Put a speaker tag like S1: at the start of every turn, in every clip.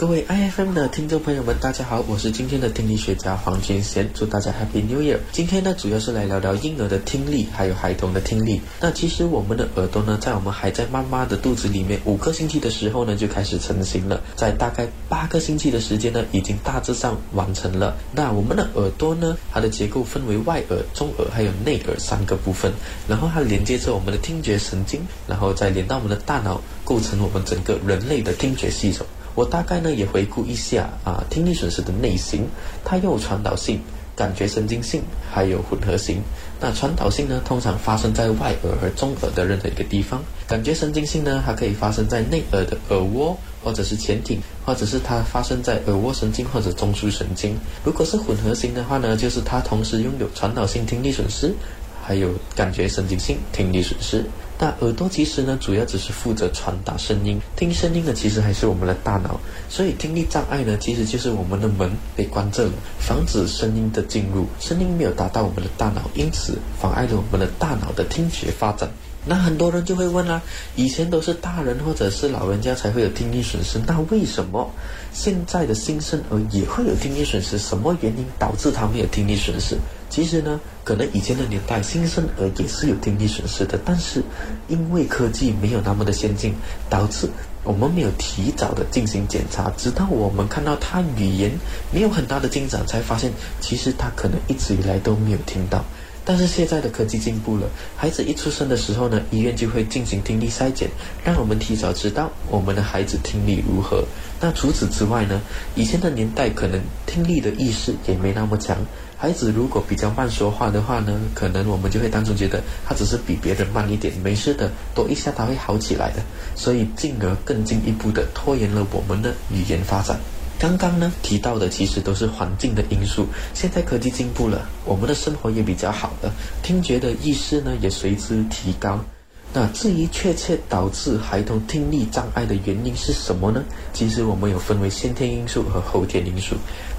S1: 各位 IFM 的听众朋友们，大家好，我是今天的听力学家黄俊贤，祝大家 Happy New Year。今天呢，主要是来聊聊婴儿的听力，还有孩童的听力。那其实我们的耳朵呢，在我们还在妈妈的肚子里面五个星期的时候呢，就开始成型了，在大概八个星期的时间呢，已经大致上完成了。那我们的耳朵呢，它的结构分为外耳、中耳还有内耳三个部分，然后它连接着我们的听觉神经，然后再连到我们的大脑，构成我们整个人类的听觉系统。我大概呢也回顾一下啊，听力损失的类型，它有传导性、感觉神经性，还有混合型。那传导性呢，通常发生在外耳和中耳的任何一个地方；感觉神经性呢，它可以发生在内耳的耳蜗，或者是前庭，或者是它发生在耳蜗神经或者中枢神经。如果是混合型的话呢，就是它同时拥有传导性听力损失。还有感觉神经性听力损失。那耳朵其实呢，主要只是负责传达声音，听声音呢，其实还是我们的大脑。所以听力障碍呢，其实就是我们的门被关着了，防止声音的进入，声音没有达到我们的大脑，因此妨碍了我们的大脑的听觉发展。那很多人就会问啦，以前都是大人或者是老人家才会有听力损失，那为什么现在的新生儿也会有听力损失？什么原因导致他们有听力损失？其实呢，可能以前的年代新生儿也是有听力损失的，但是因为科技没有那么的先进，导致我们没有提早的进行检查，直到我们看到他语言没有很大的进展，才发现其实他可能一直以来都没有听到。但是现在的科技进步了，孩子一出生的时候呢，医院就会进行听力筛检，让我们提早知道我们的孩子听力如何。那除此之外呢，以前的年代可能听力的意识也没那么强。孩子如果比较慢说话的话呢，可能我们就会当中觉得他只是比别人慢一点，没事的，多一下他会好起来的，所以进而更进一步的拖延了我们的语言发展。刚刚呢提到的其实都是环境的因素，现在科技进步了，我们的生活也比较好了，听觉的意识呢也随之提高。那至于确切导致孩童听力障碍的原因是什么呢？其实我们有分为先天因素和后天因素。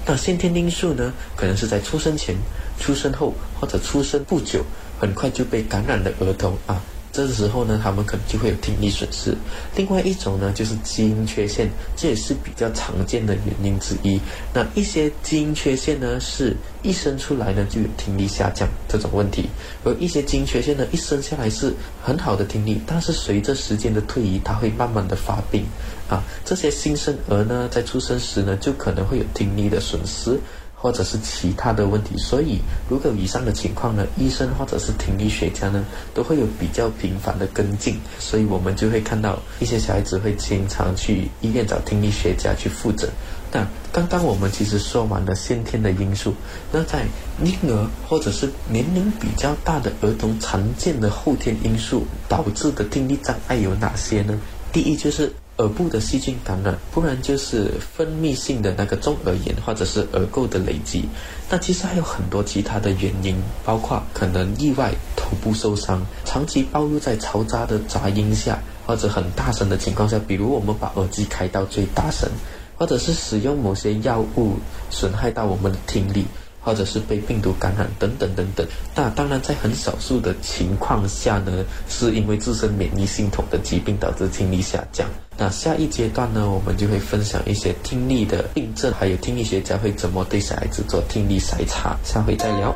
S1: 那先天因素呢，可能是在出生前、出生后或者出生不久，很快就被感染的儿童啊。这时候呢，他们可能就会有听力损失。另外一种呢，就是基因缺陷，这也是比较常见的原因之一。那一些基因缺陷呢，是一生出来呢就有听力下降这种问题，而一些基因缺陷呢，一生下来是很好的听力，但是随着时间的推移，它会慢慢的发病。啊，这些新生儿呢，在出生时呢，就可能会有听力的损失。或者是其他的问题，所以如果以上的情况呢，医生或者是听力学家呢，都会有比较频繁的跟进，所以我们就会看到一些小孩子会经常去医院找听力学家去复诊。那刚刚我们其实说完了先天的因素，那在婴儿或者是年龄比较大的儿童常见的后天因素导致的听力障碍有哪些呢？第一就是。耳部的细菌感染，不然就是分泌性的那个中耳炎，或者是耳垢的累积。那其实还有很多其他的原因，包括可能意外头部受伤，长期暴露在嘈杂的杂音下，或者很大声的情况下，比如我们把耳机开到最大声，或者是使用某些药物损害到我们的听力。或者是被病毒感染等等等等，那当然在很少数的情况下呢，是因为自身免疫系统的疾病导致听力下降。那下一阶段呢，我们就会分享一些听力的病症，还有听力学家会怎么对小孩子做听力筛查。下回再聊。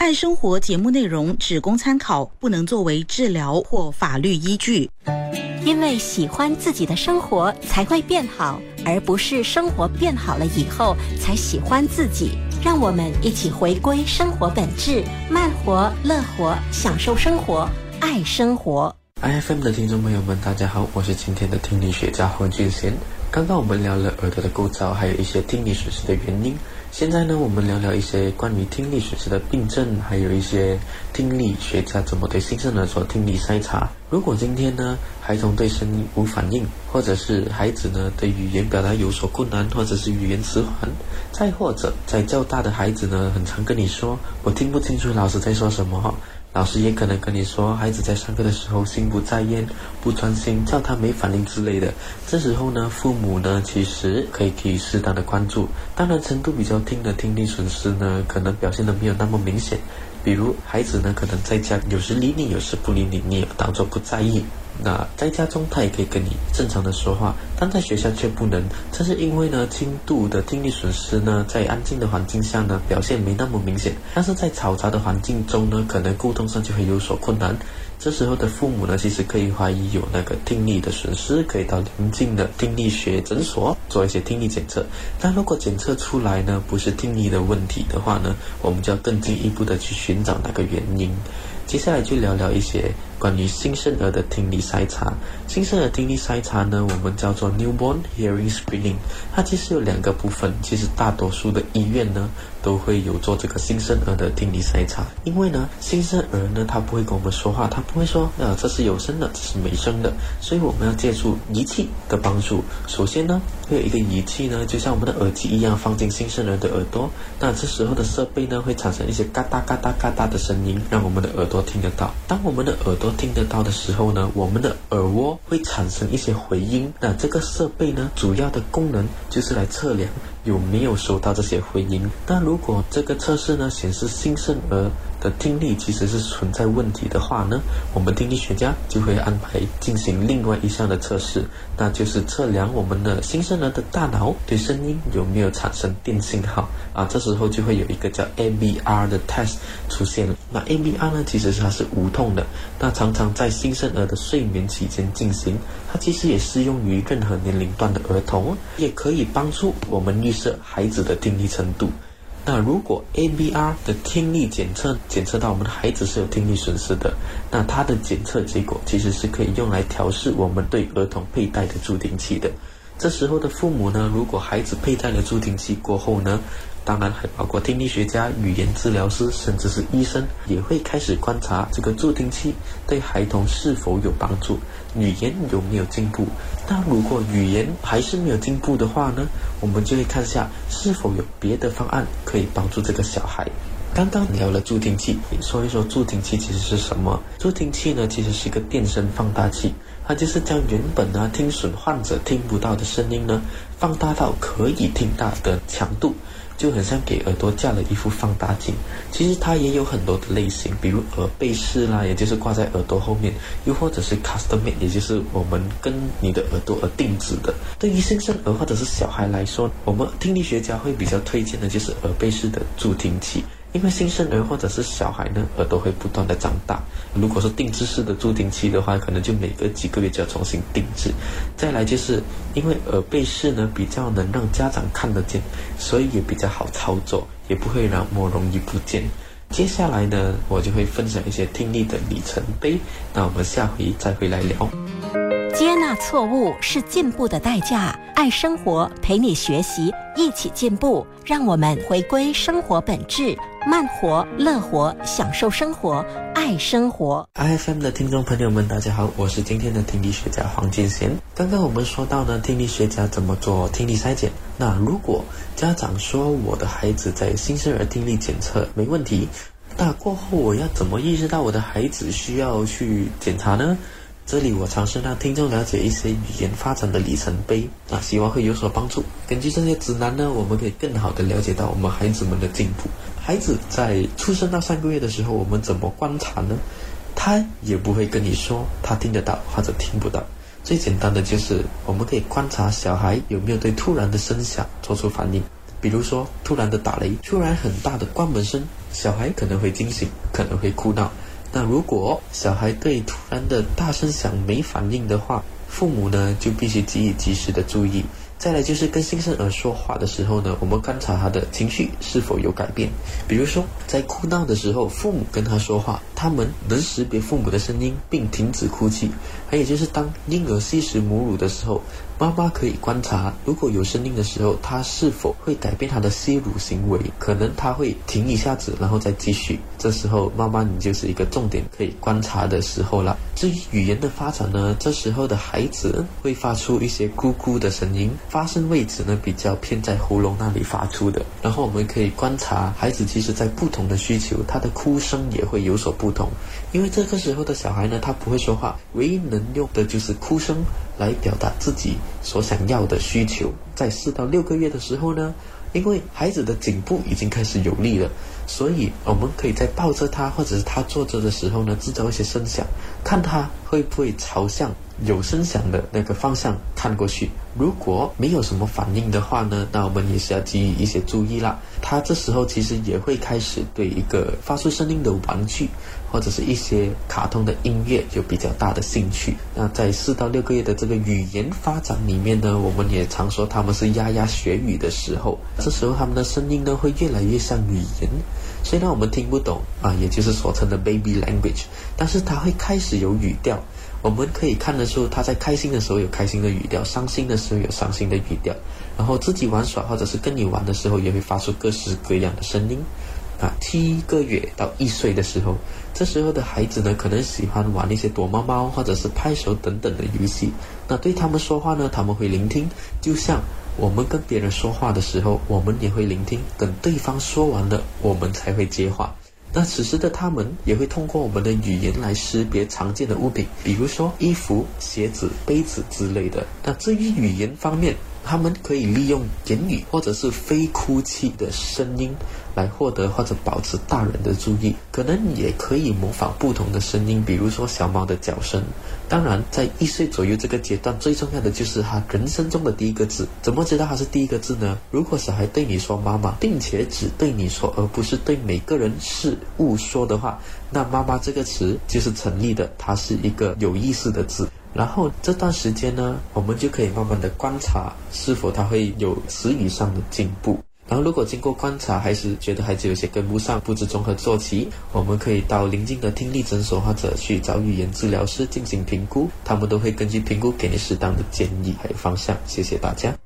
S2: 爱生活节目内容只供参考，不能作为治疗或法律依据。
S3: 因为喜欢自己的生活才会变好，而不是生活变好了以后才喜欢自己。让我们一起回归生活本质，慢活、乐活，享受生活，爱生活。
S1: iFM 的听众朋友们，大家好，我是今天的听力学家黄俊贤。刚刚我们聊了耳朵的构造，还有一些听力损失的原因。现在呢，我们聊聊一些关于听力损失的病症，还有一些听力学家怎么对新生儿做听力筛查。如果今天呢，孩童对声音无反应，或者是孩子呢对语言表达有所困难，或者是语言迟缓，再或者在较大的孩子呢，很常跟你说我听不清楚老师在说什么，老师也可能跟你说孩子在上课的时候心不在焉、不专心，叫他没反应之类的。这时候呢，父母呢其实可以给予适当的关注。当然，程度比较轻的听力损失呢，可能表现得没有那么明显。比如孩子呢，可能在家有时理你，有时不理你，你也当做不在意。那在家中他也可以跟你正常的说话，但在学校却不能。这是因为呢，轻度的听力损失呢，在安静的环境下呢，表现没那么明显，但是在嘈杂的环境中呢，可能沟通上就会有所困难。这时候的父母呢，其实可以怀疑有那个听力的损失，可以到邻近的听力学诊所做一些听力检测。但如果检测出来呢，不是听力的问题的话呢，我们就要更进一步的去寻找那个原因。接下来就聊聊一些关于新生儿的听力筛查。新生儿听力筛查呢，我们叫做 Newborn Hearing Screening。它其实有两个部分，其实大多数的医院呢都会有做这个新生儿的听力筛查。因为呢，新生儿呢他不会跟我们说话，他不会说啊这是有声的，这是没声的，所以我们要借助仪器的帮助。首先呢，会有一个仪器呢，就像我们的耳机一样放进新生儿的耳朵。那这时候的设备呢，会产生一些嘎哒嘎哒嘎哒的声音，让我们的耳朵听得到。当我们的耳朵听得到的时候呢，我们的耳蜗会产生一些回音。那这个设备呢，主要的功能就是来测量有没有收到这些回音。那如果这个测试呢显示新生儿的听力其实是存在问题的话呢，我们听力学家就会安排进行另外一项的测试，那就是测量我们的新生儿的大脑对声音有没有产生电信号啊。这时候就会有一个叫 ABR 的 test 出现了。那 ABR 呢，其实它是无痛的，那常常在新生儿的睡眠期间进行。它其实也适用于任何年龄段的儿童，也可以帮助我们预测孩子的听力程度。那如果 ABR 的听力检测检测到我们的孩子是有听力损失的，那它的检测结果其实是可以用来调试我们对儿童佩戴的助听器的。这时候的父母呢，如果孩子佩戴了助听器过后呢，当然还包括听力学家、语言治疗师，甚至是医生，也会开始观察这个助听器对孩童是否有帮助，语言有没有进步。那如果语言还是没有进步的话呢，我们就会看一下是否有别的方案可以帮助这个小孩。刚刚聊了助听器，说一说助听器其实是什么？助听器呢，其实是一个电声放大器，它就是将原本呢听损患者听不到的声音呢，放大到可以听到的强度。就很像给耳朵架了一副放大镜。其实它也有很多的类型，比如耳背式啦，也就是挂在耳朵后面；又或者是 custom 面也就是我们跟你的耳朵而定制的。对于新生儿或者是小孩来说，我们听力学家会比较推荐的就是耳背式的助听器。因为新生儿或者是小孩呢，耳朵会不断的长大。如果是定制式的助听器的话，可能就每隔几个月就要重新定制。再来就是因为耳背式呢比较能让家长看得见，所以也比较好操作，也不会让么容易不见。接下来呢，我就会分享一些听力的里程碑。那我们下回再回来聊。
S3: 接纳错误是进步的代价。爱生活，陪你学习，一起进步。让我们回归生活本质，慢活、乐活，享受生活，爱生活。
S1: IFM 的听众朋友们，大家好，我是今天的听力学家黄金贤。刚刚我们说到呢，听力学家怎么做听力筛检。那如果家长说我的孩子在新生儿听力检测没问题，那过后我要怎么意识到我的孩子需要去检查呢？这里我尝试让听众了解一些语言发展的里程碑，啊，希望会有所帮助。根据这些指南呢，我们可以更好的了解到我们孩子们的进步。孩子在出生到三个月的时候，我们怎么观察呢？他也不会跟你说他听得到或者听不到。最简单的就是我们可以观察小孩有没有对突然的声响做出反应，比如说突然的打雷、突然很大的关门声，小孩可能会惊醒，可能会哭闹。那如果小孩对突然的大声响没反应的话，父母呢就必须给予及时的注意。再来就是跟新生儿说话的时候呢，我们观察他的情绪是否有改变。比如说在哭闹的时候，父母跟他说话，他们能识别父母的声音并停止哭泣。还有就是当婴儿吸食母乳的时候。妈妈可以观察，如果有声音的时候，他是否会改变他的吸乳行为？可能他会停一下子，然后再继续。这时候，妈妈你就是一个重点可以观察的时候了。至于语言的发展呢，这时候的孩子会发出一些咕咕的声音，发声位置呢比较偏在喉咙那里发出的。然后我们可以观察孩子，其实在不同的需求，他的哭声也会有所不同。因为这个时候的小孩呢，他不会说话，唯一能用的就是哭声来表达自己。所想要的需求，在四到六个月的时候呢，因为孩子的颈部已经开始有力了，所以我们可以在抱着他或者是他坐着的时候呢，制造一些声响，看他会不会朝向有声响的那个方向看过去。如果没有什么反应的话呢，那我们也是要给予一些注意啦。他这时候其实也会开始对一个发出声音的玩具。或者是一些卡通的音乐有比较大的兴趣。那在四到六个月的这个语言发展里面呢，我们也常说他们是牙牙学语的时候。这时候他们的声音呢会越来越像语言，虽然我们听不懂啊，也就是所称的 baby language，但是他会开始有语调。我们可以看得出他在开心的时候有开心的语调，伤心的时候有伤心的语调。然后自己玩耍或者是跟你玩的时候，也会发出各式各样的声音。啊，七个月到一岁的时候。这时候的孩子呢，可能喜欢玩一些躲猫猫或者是拍手等等的游戏。那对他们说话呢，他们会聆听，就像我们跟别人说话的时候，我们也会聆听，等对方说完了，我们才会接话。那此时的他们也会通过我们的语言来识别常见的物品，比如说衣服、鞋子、杯子之类的。那至于语言方面，他们可以利用言语或者是非哭泣的声音来获得或者保持大人的注意，可能也可以模仿不同的声音，比如说小猫的叫声。当然，在一岁左右这个阶段，最重要的就是他人生中的第一个字。怎么知道他是第一个字呢？如果小孩对你说“妈妈”，并且只对你说，而不是对每个人事物说的话，那“妈妈”这个词就是成立的，它是一个有意思的字。然后这段时间呢，我们就可以慢慢的观察是否他会有词语上的进步。然后如果经过观察还是觉得孩子有些跟不上，不知从何做起，我们可以到临近的听力诊所或者去找语言治疗师进行评估，他们都会根据评估给你适当的建议还有方向。谢谢大家。